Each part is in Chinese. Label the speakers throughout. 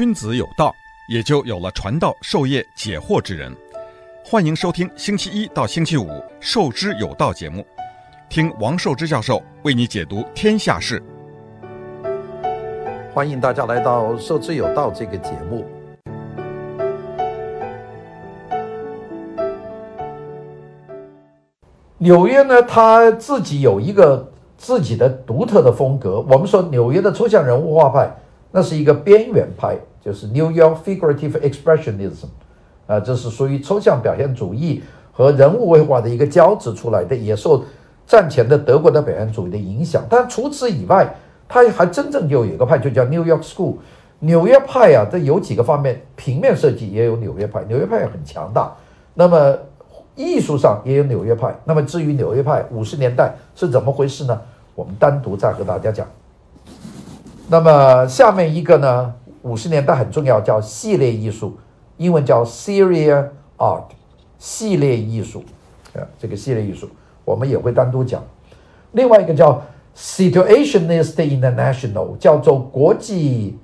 Speaker 1: 君子有道，也就有了传道授业解惑之人。欢迎收听星期一到星期五《授之有道》节目，听王寿之教授为你解读天下事。
Speaker 2: 欢迎大家来到《授之有道》这个节目。纽约呢，他自己有一个自己的独特的风格。我们说纽约的抽象人物画派，那是一个边缘派，就是 New York Figurative Expressionism，啊，这是属于抽象表现主义和人物绘画的一个交织出来的，也受战前的德国的表现主义的影响。但除此以外，它还真正就有一个派，就叫 New York School。纽约派啊，这有几个方面，平面设计也有纽约派，纽约派很强大。那么艺术上也有纽约派。那么至于纽约派五十年代是怎么回事呢？我们单独再和大家讲。那么下面一个呢，五十年代很重要，叫系列艺术，英文叫 Serial Art，系列艺术啊，这个系列艺术我们也会单独讲。另外一个叫 Situationist International，叫做国际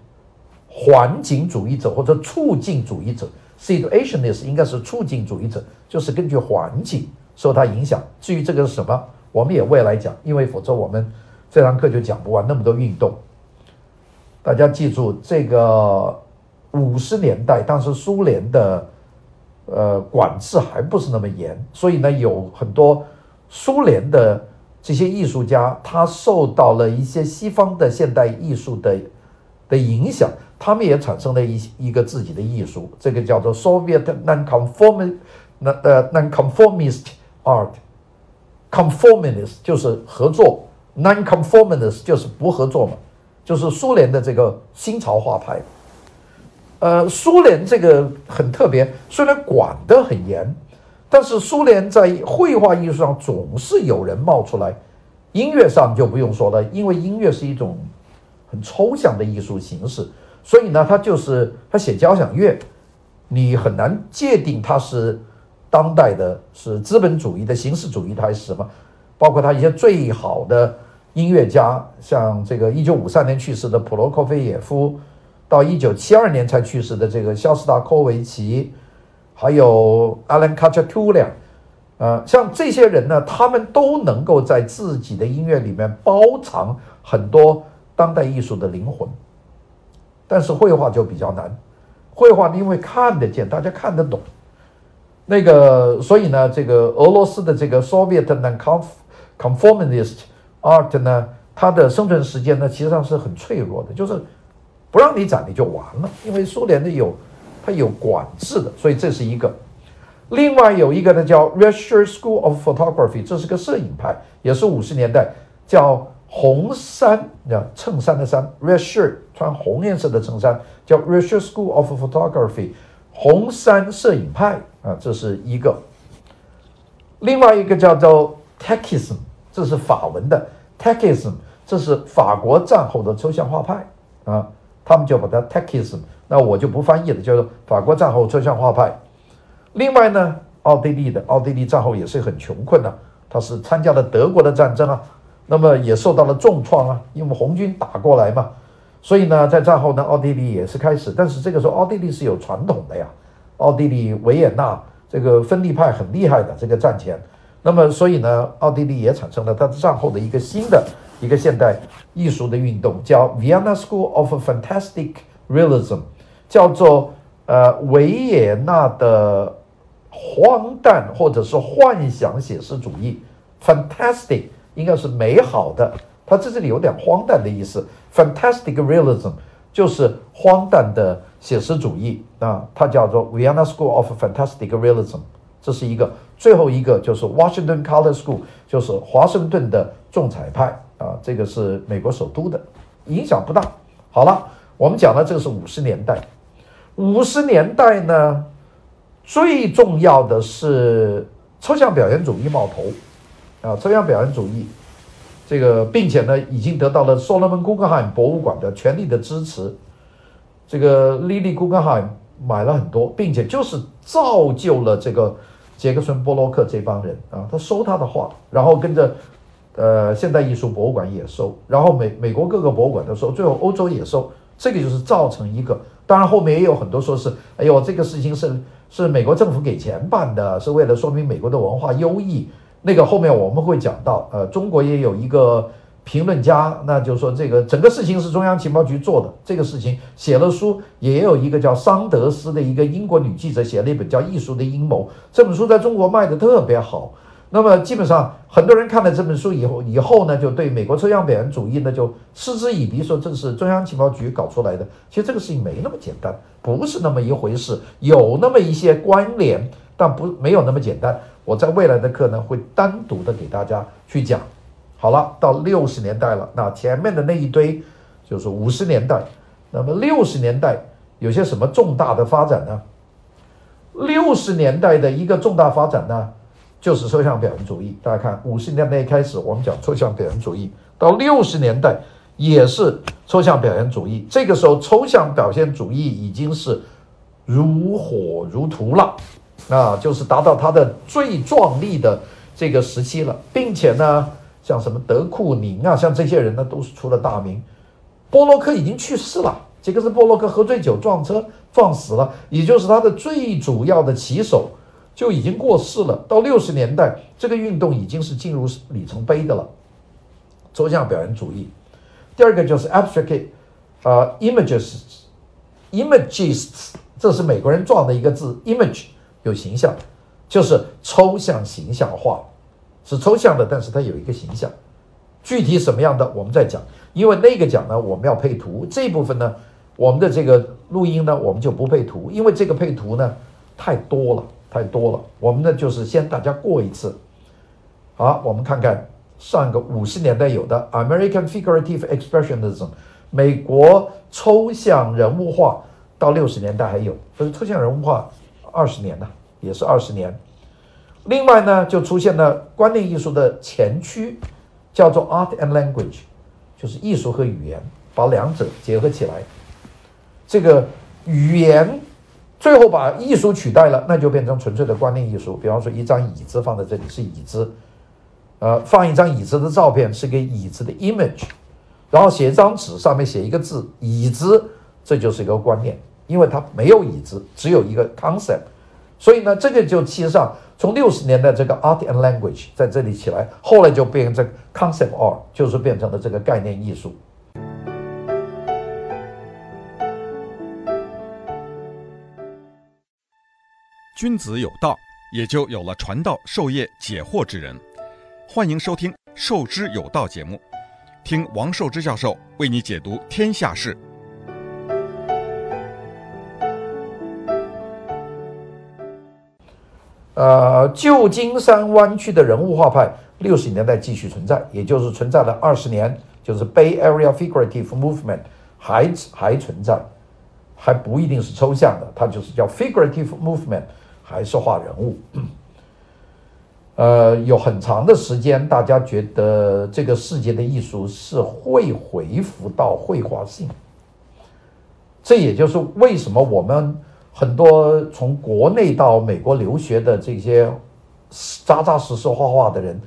Speaker 2: 环境主义者或者促进主义者。Situationist 应该是促进主义者，就是根据环境受它影响。至于这个是什么，我们也未来讲，因为否则我们这堂课就讲不完那么多运动。大家记住，这个五十年代当时苏联的呃管制还不是那么严，所以呢，有很多苏联的这些艺术家，他受到了一些西方的现代艺术的的影响。他们也产生了一一个自己的艺术，这个叫做 Soviet non-conformist 呃 non-conformist art，conformist 就是合作，non-conformist 就是不合作嘛，就是苏联的这个新潮画派。呃，苏联这个很特别，虽然管得很严，但是苏联在绘画艺术上总是有人冒出来。音乐上就不用说了，因为音乐是一种很抽象的艺术形式。所以呢，他就是他写交响乐，你很难界定他是当代的，是资本主义的形式主义，他是什么？包括他一些最好的音乐家，像这个一九五三年去世的普罗科菲耶夫，到一九七二年才去世的这个肖斯塔科维奇，还有阿兰卡恰图良，呃，像这些人呢，他们都能够在自己的音乐里面包藏很多当代艺术的灵魂。但是绘画就比较难，绘画因为看得见，大家看得懂，那个所以呢，这个俄罗斯的这个 Soviet non-conformist art 呢，它的生存时间呢，其实上是很脆弱的，就是不让你展你就完了，因为苏联的有它有管制的，所以这是一个。另外有一个呢叫 Russia School of Photography，这是个摄影派，也是五十年代叫。红衫，叫衬衫的衫，red shirt，穿红颜色的衬衫，叫 Russia School of Photography，红衫摄影派啊，这是一个。另外一个叫做 Tachism，这是法文的 Tachism，这是法国战后的抽象画派啊，他们就把它 Tachism，那我就不翻译了，叫做法国战后抽象画派。另外呢，奥地利的奥地利战后也是很穷困的，他是参加了德国的战争啊。那么也受到了重创啊，因为红军打过来嘛，所以呢，在战后呢，奥地利也是开始，但是这个时候奥地利是有传统的呀，奥地利维也纳这个分立派很厉害的，这个战前，那么所以呢，奥地利也产生了它战后的一个新的一个现代艺术的运动，叫 Vienna School of Fantastic Realism，叫做呃维也纳的荒诞或者是幻想写实主义，Fantastic。应该是美好的，它在这里有点荒诞的意思。Fantastic realism 就是荒诞的写实主义啊，它叫做 Vienna School of Fantastic Realism，这是一个。最后一个就是 Washington Color School，就是华盛顿的重彩派啊，这个是美国首都的，影响不大。好了，我们讲的这个是五十年代，五十年代呢，最重要的是抽象表现主义冒头。啊，抽象表现主义，这个，并且呢，已经得到了所罗门·古根海姆博物馆的全力的支持。这个莉莉·古根海姆买了很多，并且就是造就了这个杰克逊·波洛克这帮人啊，他收他的画，然后跟着呃现代艺术博物馆也收，然后美美国各个博物馆都收，最后欧洲也收，这个就是造成一个。当然后面也有很多说是，哎呦，这个事情是是美国政府给钱办的，是为了说明美国的文化优异。那个后面我们会讲到，呃，中国也有一个。评论家，那就说，这个整个事情是中央情报局做的。这个事情写了书，也有一个叫桑德斯的一个英国女记者写了一本叫《艺术的阴谋》。这本书在中国卖得特别好。那么基本上很多人看了这本书以后，以后呢就对美国抽象表现主义呢就嗤之以鼻，说这是中央情报局搞出来的。其实这个事情没那么简单，不是那么一回事，有那么一些关联，但不没有那么简单。我在未来的课呢会单独的给大家去讲。好了，到六十年代了，那前面的那一堆就是五十年代。那么六十年代有些什么重大的发展呢？六十年代的一个重大发展呢，就是抽象表现主义。大家看，五十年代一开始我们讲抽象表现主义，到六十年代也是抽象表现主义。这个时候，抽象表现主义已经是如火如荼了，啊，就是达到它的最壮丽的这个时期了，并且呢。像什么德库宁啊，像这些人呢，都是出了大名。波洛克已经去世了，这个是波洛克喝醉酒撞车撞死了，也就是他的最主要的旗手就已经过世了。到六十年代，这个运动已经是进入里程碑的了。抽象表现主义，第二个就是 abstract，呃，images，imagists，这是美国人撞的一个字，image 有形象，就是抽象形象化。是抽象的，但是它有一个形象，具体什么样的我们再讲。因为那个讲呢，我们要配图，这一部分呢，我们的这个录音呢，我们就不配图，因为这个配图呢太多了，太多了。我们呢就是先大家过一次。好，我们看看上个五十年代有的 American Figurative Expressionism，美国抽象人物画，到六十年代还有，所以抽象人物画二十年呢，也是二十年。另外呢，就出现了观念艺术的前驱，叫做 Art and Language，就是艺术和语言，把两者结合起来。这个语言最后把艺术取代了，那就变成纯粹的观念艺术。比方说，一张椅子放在这里是椅子，呃，放一张椅子的照片是个椅子的 image，然后写一张纸上面写一个字椅子，这就是一个观念，因为它没有椅子，只有一个 concept，所以呢，这个就其实上。从六十年代这个 art and language 在这里起来，后来就变成这个 concept art，就是变成了这个概念艺术。
Speaker 1: 君子有道，也就有了传道授业解惑之人。欢迎收听《授之有道》节目，听王寿之教授为你解读天下事。
Speaker 2: 呃，旧金山湾区的人物画派，六十年代继续存在，也就是存在了二十年，就是 Bay Area Figurative Movement 还还存在，还不一定是抽象的，它就是叫 Figurative Movement，还是画人物。呃，有很长的时间，大家觉得这个世界的艺术是会恢复到绘画性，这也就是为什么我们。很多从国内到美国留学的这些扎扎实实画画的人，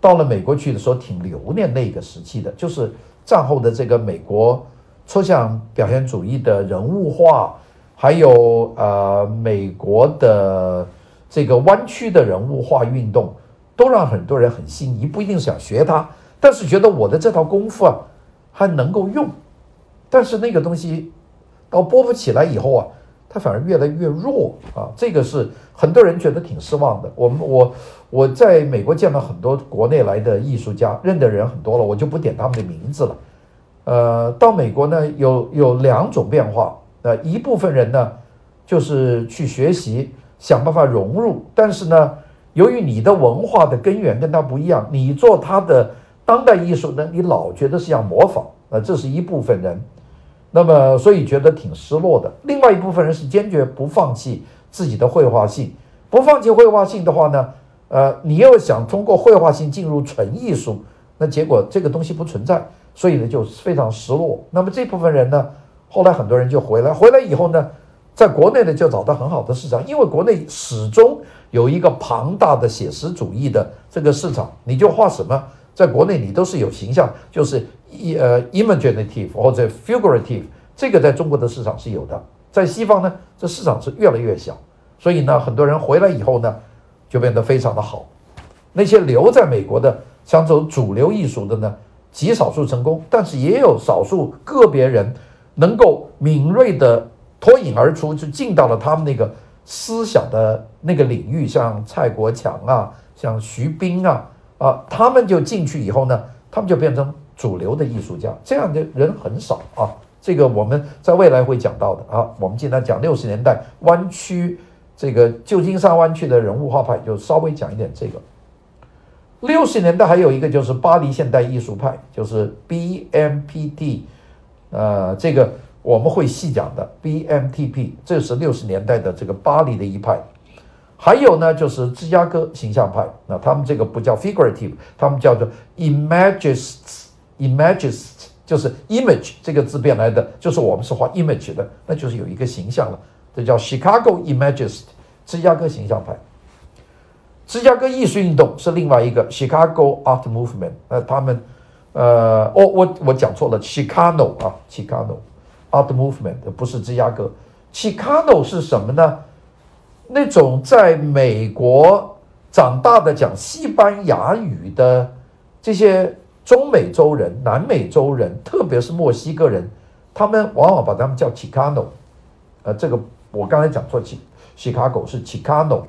Speaker 2: 到了美国去的时候挺留恋那个时期的，就是战后的这个美国抽象表现主义的人物画，还有呃美国的这个弯曲的人物画运动，都让很多人很心仪，不一定想学它，但是觉得我的这套功夫啊还能够用，但是那个东西到拨不起来以后啊。它反而越来越弱啊！这个是很多人觉得挺失望的。我们我我在美国见到很多国内来的艺术家，认的人很多了，我就不点他们的名字了。呃，到美国呢，有有两种变化。呃，一部分人呢，就是去学习，想办法融入。但是呢，由于你的文化的根源跟他不一样，你做他的当代艺术呢，你老觉得是要模仿。呃，这是一部分人。那么，所以觉得挺失落的。另外一部分人是坚决不放弃自己的绘画性，不放弃绘画性的话呢，呃，你又想通过绘画性进入纯艺术，那结果这个东西不存在，所以呢就非常失落。那么这部分人呢，后来很多人就回来，回来以后呢，在国内呢就找到很好的市场，因为国内始终有一个庞大的写实主义的这个市场，你就画什么，在国内你都是有形象，就是。一呃，imaginative 或者 figurative 这个在中国的市场是有的，在西方呢，这市场是越来越小，所以呢，很多人回来以后呢，就变得非常的好。那些留在美国的想走主流艺术的呢，极少数成功，但是也有少数个别人能够敏锐地脱颖而出，就进到了他们那个思想的那个领域，像蔡国强啊，像徐冰啊，啊，他们就进去以后呢，他们就变成主流的艺术家，这样的人很少啊。这个我们在未来会讲到的啊。我们今天讲六十年代湾区这个旧金山湾区的人物画派，就稍微讲一点这个。六十年代还有一个就是巴黎现代艺术派，就是 BMPT，呃，这个我们会细讲的 BMTP，这是六十年代的这个巴黎的一派。还有呢，就是芝加哥形象派，那他们这个不叫 figurative，他们叫做 Imagist，Imagist，就是 image 这个字变来的，就是我们是画 image 的，那就是有一个形象了，这叫 Chicago Imagist，芝加哥形象派。芝加哥艺术运动是另外一个 Chicago Art Movement，那，他们，呃，我我我讲错了，Chicano 啊，Chicano Art Movement 不是芝加哥，Chicano 是什么呢？那种在美国长大的讲西班牙语的这些中美洲人、南美洲人，特别是墨西哥人，他们往往把他们叫 Chicano，呃，这个我刚才讲错，Chicago 是 Chicano。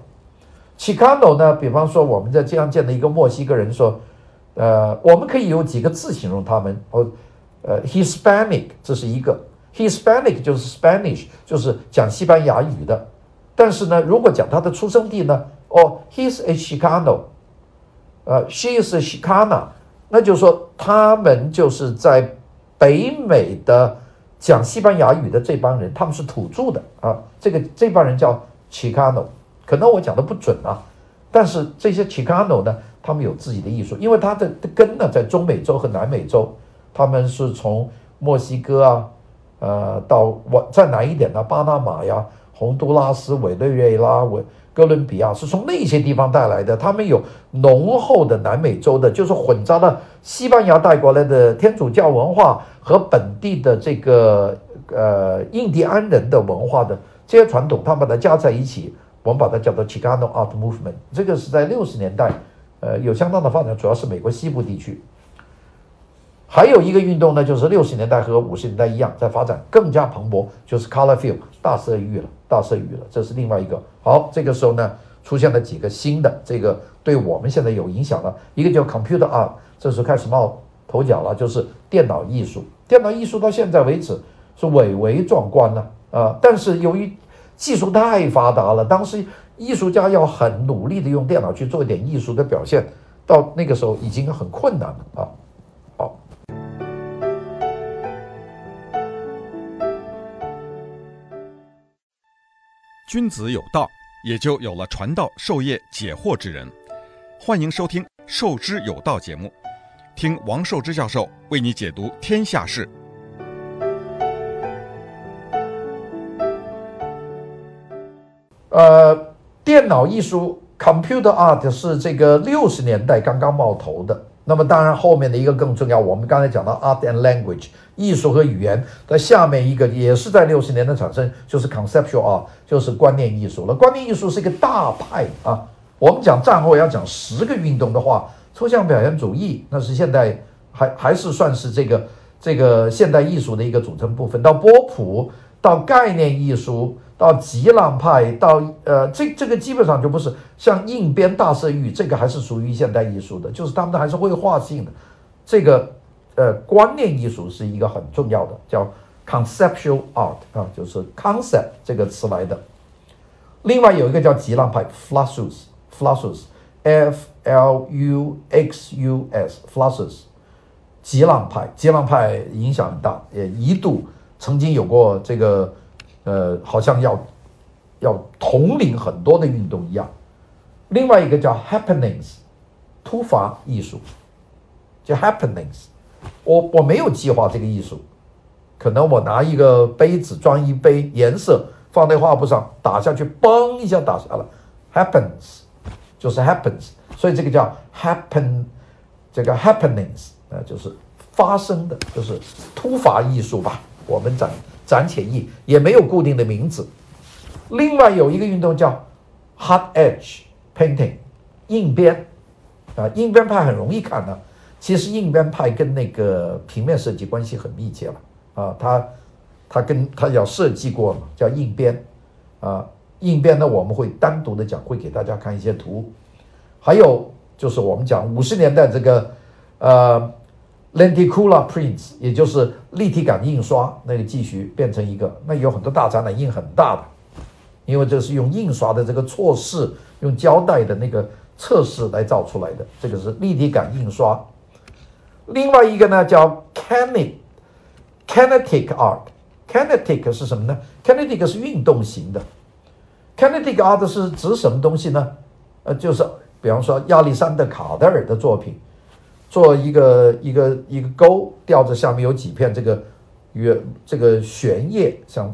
Speaker 2: Chicano 呢？比方说，我们在这样见的一个墨西哥人说，呃，我们可以有几个字形容他们哦，呃，Hispanic 这是一个，Hispanic 就是 Spanish，就是讲西班牙语的。但是呢，如果讲他的出生地呢，哦，He's a Chicano，呃，she's a Chicana，那就是说他们就是在北美的讲西班牙语的这帮人，他们是土著的啊，这个这帮人叫 Chicano。可能我讲的不准啊，但是这些 Chicano 呢，他们有自己的艺术，因为他的根呢在中美洲和南美洲，他们是从墨西哥啊，呃，到往再南一点的巴拿马呀、洪都拉斯、委内瑞拉、委哥伦比亚，是从那些地方带来的。他们有浓厚的南美洲的，就是混杂了西班牙带过来的天主教文化和本地的这个呃印第安人的文化的这些传统，他们把它加在一起。我们把它叫做 Chicano Art Movement，这个是在六十年代，呃，有相当的发展，主要是美国西部地区。还有一个运动呢，就是六十年代和五十年代一样，在发展更加蓬勃，就是 Color Field 大色域了，大色域了，这是另外一个。好，这个时候呢，出现了几个新的，这个对我们现在有影响了。一个叫 Computer Art，这时候开始冒头角了，就是电脑艺术。电脑艺术到现在为止是蔚为壮观了啊，但是由于技术太发达了，当时艺术家要很努力的用电脑去做一点艺术的表现，到那个时候已经很困难了啊！
Speaker 1: 君子有道，也就有了传道授业解惑之人。欢迎收听《授之有道》节目，听王寿之教授为你解读天下事。
Speaker 2: 呃，电脑艺术 （computer art） 是这个六十年代刚刚冒头的。那么，当然后面的一个更重要，我们刚才讲到 art and language，艺术和语言的下面一个也是在六十年代产生，就是 conceptual 啊就是观念艺术了。观念艺术是一个大派啊。我们讲战后要讲十个运动的话，抽象表现主义那是现代还还是算是这个这个现代艺术的一个组成部分。到波普，到概念艺术。到激浪派，到呃，这这个基本上就不是像硬边大色域，这个还是属于现代艺术的，就是他们的还是绘画性的。这个呃，观念艺术是一个很重要的，叫 conceptual art 啊，就是 concept 这个词来的。另外有一个叫激浪派，Fluxus，Fluxus，F L U X U S，Fluxus，激浪派，激浪派影响很大，也一度曾经有过这个。呃，好像要要统领很多的运动一样。另外一个叫 happenings，突发艺术，叫 happenings。我我没有计划这个艺术，可能我拿一个杯子装一杯颜色放在画布上打下去，嘣一下打下来，happens 就是 happens，所以这个叫 happen，这个 happenings 呃，就是发生的，就是突发艺术吧。我们讲展浅意，也没有固定的名字。另外有一个运动叫 hard edge painting，硬边啊，硬边派很容易看的。其实硬边派跟那个平面设计关系很密切了啊，他他跟他要设计过嘛，叫硬边啊，硬边呢我们会单独的讲，会给大家看一些图。还有就是我们讲五十年代这个呃 Lenticular prints，也就是立体感印刷，那个继续变成一个，那有很多大展览印很大的。因为这是用印刷的这个错视，用胶带的那个测试来造出来的，这个是立体感印刷。另外一个呢叫 kinetic kinetic art kinetic 是什么呢？kinetic 是运动型的。kinetic art 是指什么东西呢？呃，就是比方说亚历山大卡德尔的作品，做一个一个一个钩，吊着下面有几片这个圆这个悬叶像。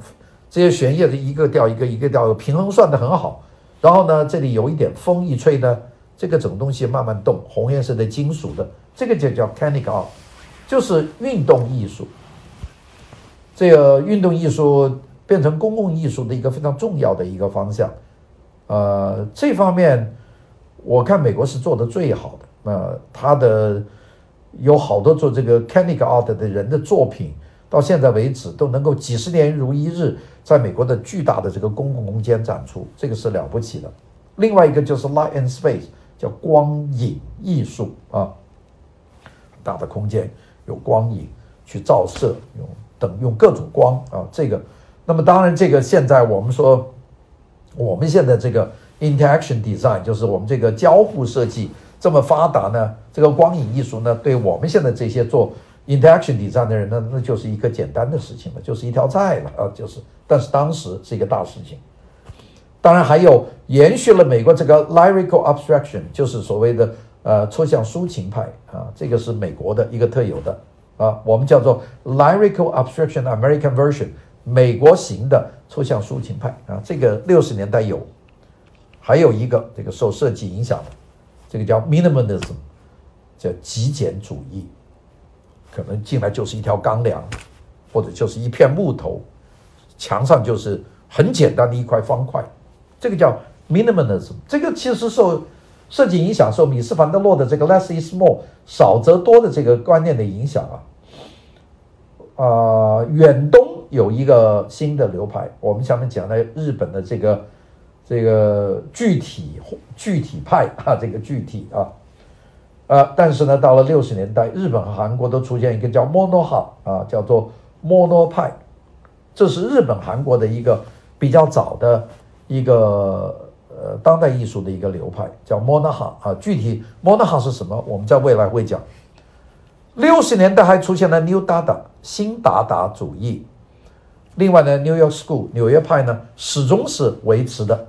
Speaker 2: 这些悬叶的一个吊一个，一个吊，平衡算得很好。然后呢，这里有一点风一吹呢，这个整东西慢慢动。红颜色的金属的，这个就叫 c a n i c art，就是运动艺术。这个运动艺术变成公共艺术的一个非常重要的一个方向。呃，这方面我看美国是做得最好的。呃，他的有好多做这个 kinetic art 的人的作品。到现在为止都能够几十年如一日，在美国的巨大的这个公共空间展出，这个是了不起的。另外一个就是 light and space，叫光影艺术啊，大的空间有光影去照射，用等用各种光啊，这个。那么当然，这个现在我们说，我们现在这个 interaction design，就是我们这个交互设计这么发达呢，这个光影艺术呢，对我们现在这些做。Interaction design 的人呢，那就是一个简单的事情了，就是一条菜了啊，就是。但是当时是一个大事情。当然还有延续了美国这个 lyrical abstraction，就是所谓的呃抽象抒情派啊，这个是美国的一个特有的啊，我们叫做 lyrical abstraction American version，美国型的抽象抒情派啊，这个六十年代有。还有一个这个受设计影响的，这个叫 minimalism，叫极简主义。可能进来就是一条钢梁，或者就是一片木头，墙上就是很简单的一块方块，这个叫 minimalism。这个其实受设计影响，受米斯·凡德洛的这个 less is more 少则多的这个观念的影响啊。啊、远东有一个新的流派，我们下面讲的日本的这个这个具体具体派啊，这个具体啊。呃，但是呢，到了六十年代，日本和韩国都出现一个叫 Mono 啊，叫做 Mono 派，这是日本韩国的一个比较早的一个呃当代艺术的一个流派，叫 Mono 啊。具体 Mono 是什么，我们在未来会讲。六十年代还出现了 New Dada 新达达主义，另外呢，New York School 纽约派呢始终是维持的，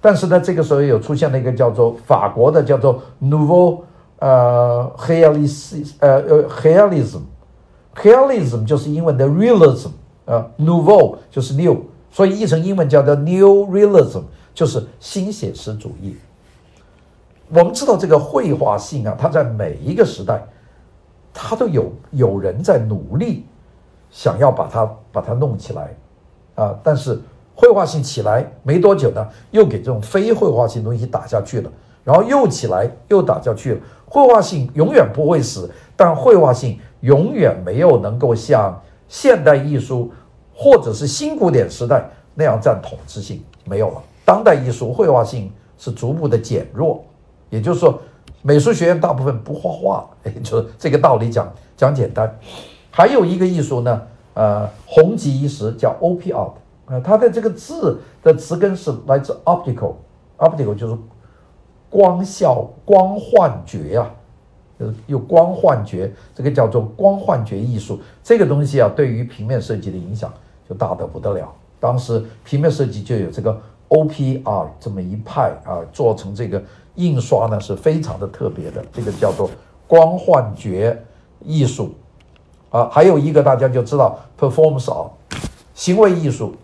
Speaker 2: 但是呢，这个时候有出现了一个叫做法国的叫做 Nouveau。呃，realism，呃呃，realism，realism 就是英文的 realism，呃，nouveau 就是 new，所以译成英文叫做 new realism，就是新写实主义。我们知道这个绘画性啊，它在每一个时代，它都有有人在努力想要把它把它弄起来啊，但是绘画性起来没多久呢，又给这种非绘画性东西打下去了，然后又起来又打下去了。绘画性永远不会死，但绘画性永远没有能够像现代艺术或者是新古典时代那样占统治性，没有了。当代艺术绘画性是逐步的减弱，也就是说，美术学院大部分不画画，也就是这个道理讲讲简单。还有一个艺术呢，呃，红极一时叫 OP art，呃，它的这个字的词根是来自 optical，optical 就是。光效、光幻觉啊，就是，有光幻觉，这个叫做光幻觉艺术。这个东西啊，对于平面设计的影响就大得不得了。当时平面设计就有这个 OPR 这么一派啊，做成这个印刷呢是非常的特别的。这个叫做光幻觉艺术啊。还有一个大家就知道 Performance Art，行为艺术。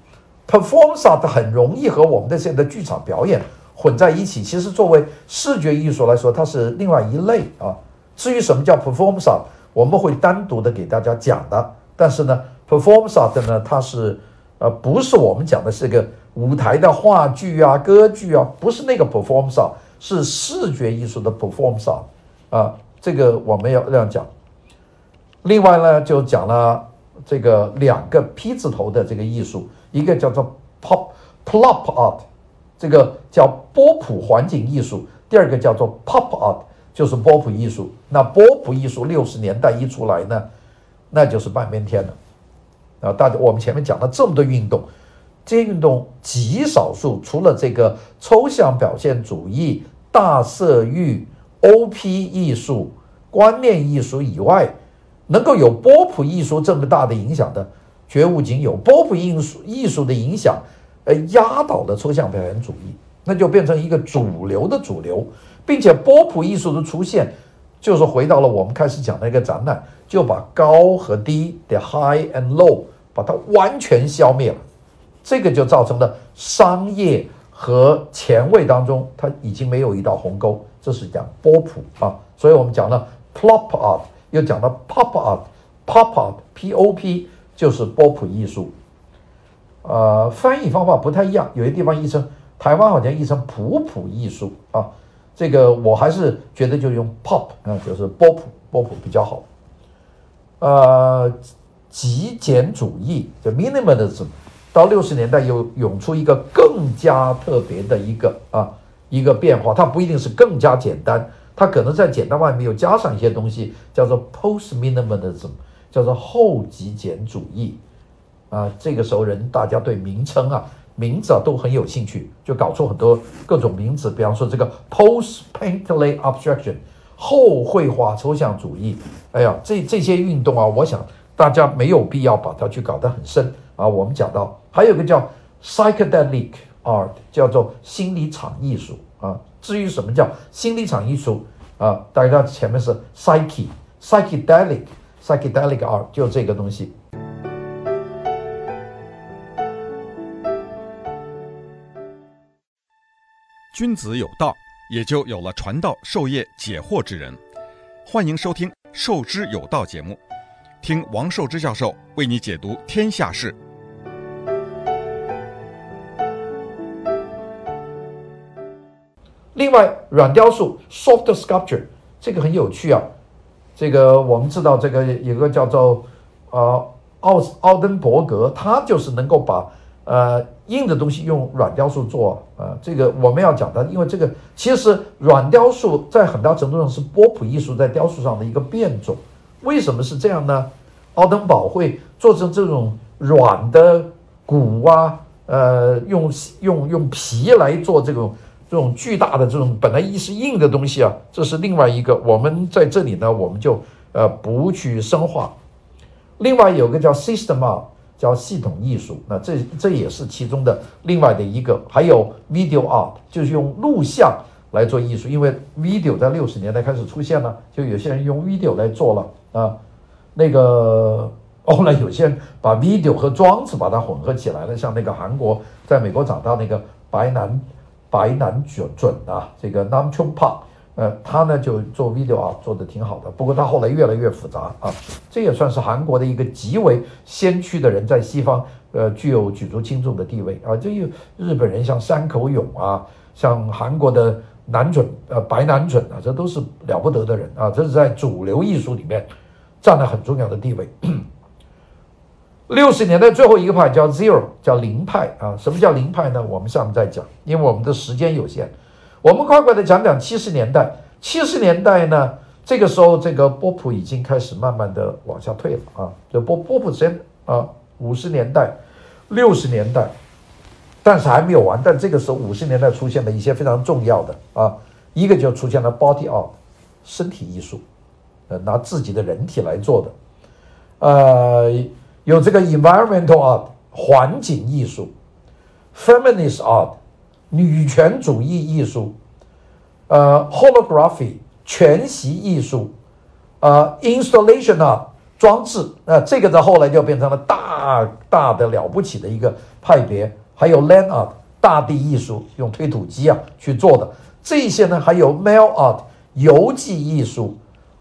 Speaker 2: Performance Art 很容易和我们的现在剧场表演。混在一起，其实作为视觉艺术来说，它是另外一类啊。至于什么叫 performance art，我们会单独的给大家讲的。但是呢，performance art 呢，它是呃不是我们讲的是个舞台的话剧啊、歌剧啊，不是那个 performance art，是视觉艺术的 performance art 啊，这个我们要这样讲。另外呢，就讲了这个两个 P 字头的这个艺术，一个叫做 pop plop art，这个叫波普环境艺术；第二个叫做 pop art，就是波普艺术。那波普艺术六十年代一出来呢，那就是半边天了。啊，大家我们前面讲了这么多运动，这些运动极少数，除了这个抽象表现主义、大色域、OP 艺术、观念艺术以外，能够有波普艺术这么大的影响的，绝无仅有。波普艺术艺术的影响，呃，压倒了抽象表现主义，那就变成一个主流的主流，并且波普艺术的出现，就是回到了我们开始讲的一个展览。就把高和低的 high and low 把它完全消灭了，这个就造成了商业和前卫当中它已经没有一道鸿沟，这是讲波普啊，所以我们讲了 plop art，又讲到 pop art，pop art，p o p 就是波普艺术，呃，翻译方法不太一样，有些地方译成台湾好像译成普普艺术啊，这个我还是觉得就用 pop 啊，就是波普波普比较好。呃，极简主义就 minimalism，到六十年代又涌出一个更加特别的一个啊一个变化，它不一定是更加简单，它可能在简单外面又加上一些东西，叫做 post minimalism，叫做后极简主义啊。这个时候人大家对名称啊名字啊都很有兴趣，就搞出很多各种名字，比方说这个 post-paintly abstraction。后绘画抽象主义，哎呀，这这些运动啊，我想大家没有必要把它去搞得很深啊。我们讲到还有一个叫 psychedelic art，叫做心理场艺术啊。至于什么叫心理场艺术啊，大家前面是 psyche psychedelic psychedelic art，就这个东西。
Speaker 1: 君子有道。也就有了传道授业解惑之人。欢迎收听《授之有道》节目，听王寿之教授为你解读天下事。
Speaker 2: 另外，软雕塑 （soft sculpture） 这个很有趣啊。这个我们知道，这个有个叫做呃奥奥登伯格，他就是能够把。呃，硬的东西用软雕塑做啊，呃，这个我们要讲的，因为这个其实软雕塑在很大程度上是波普艺术在雕塑上的一个变种。为什么是这样呢？奥登堡会做成这种软的骨啊，呃，用用用皮来做这种这种巨大的这种本来意是硬的东西啊，这是另外一个。我们在这里呢，我们就呃不去深化。另外有个叫 System Art。叫系统艺术，那这这也是其中的另外的一个，还有 video art，就是用录像来做艺术，因为 video 在六十年代开始出现了，就有些人用 video 来做了啊。那个后来有些人把 video 和装置把它混合起来了，像那个韩国在美国长大那个白南白南准准啊，这个 Nam June Pa，。呃，他呢就做 video 啊，做的挺好的。不过他后来越来越复杂啊，这也算是韩国的一个极为先驱的人，在西方呃具有举足轻重的地位啊。这有日本人像山口勇啊，像韩国的南准呃白南准啊，这都是了不得的人啊。这是在主流艺术里面占了很重要的地位。六十年代最后一个派叫 Zero，叫零派啊。什么叫零派呢？我们下面再讲，因为我们的时间有限。我们快快的讲讲七十年代。七十年代呢，这个时候这个波普已经开始慢慢的往下退了啊。就波波普先啊，五十年代、六十年代，但是还没有完。但这个时候五十年代出现了一些非常重要的啊，一个就出现了 body art，身体艺术，呃，拿自己的人体来做的。呃，有这个 environmental art，环境艺术，feminist art。女权主义艺术，呃，holography 全息艺术，呃，installation 啊，装置，呃，这个在后来就变成了大大的了不起的一个派别。还有 land art 大地艺术，用推土机啊去做的这些呢，还有 mail art 邮寄艺术，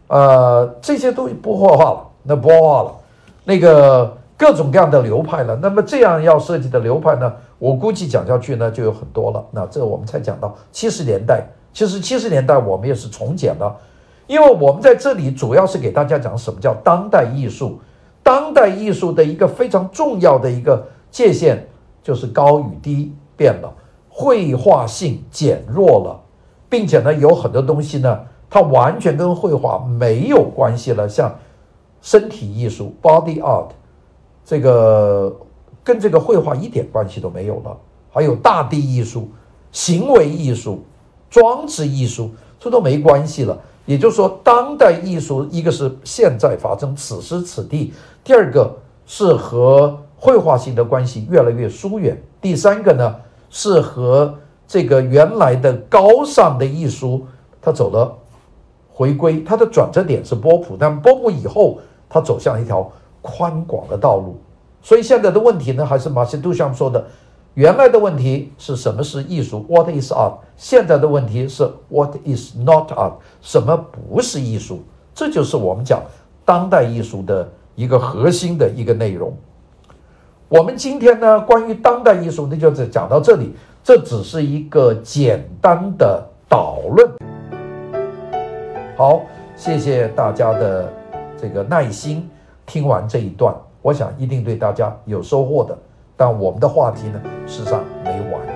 Speaker 2: 呃，这些都不画画了，那不画了。那个各种各样的流派了。那么这样要设计的流派呢，我估计讲下去呢就有很多了。那这个我们才讲到七十年代，其实七十年代我们也是从简了，因为我们在这里主要是给大家讲什么叫当代艺术。当代艺术的一个非常重要的一个界限就是高与低变了，绘画性减弱了，并且呢有很多东西呢，它完全跟绘画没有关系了，像身体艺术 （body art）。这个跟这个绘画一点关系都没有了，还有大地艺术、行为艺术、装置艺术，这都没关系了。也就是说，当代艺术一个是现在发生，此时此地；第二个是和绘画性的关系越来越疏远；第三个呢是和这个原来的高尚的艺术它走了回归，它的转折点是波普，但波普以后它走向一条。宽广的道路，所以现在的问题呢，还是马西杜像说的，原来的问题是什么是艺术？What is art？现在的问题是 What is not art？什么不是艺术？这就是我们讲当代艺术的一个核心的一个内容。我们今天呢，关于当代艺术，那就是讲到这里，这只是一个简单的导论。好，谢谢大家的这个耐心。听完这一段，我想一定对大家有收获的。但我们的话题呢，事实上没完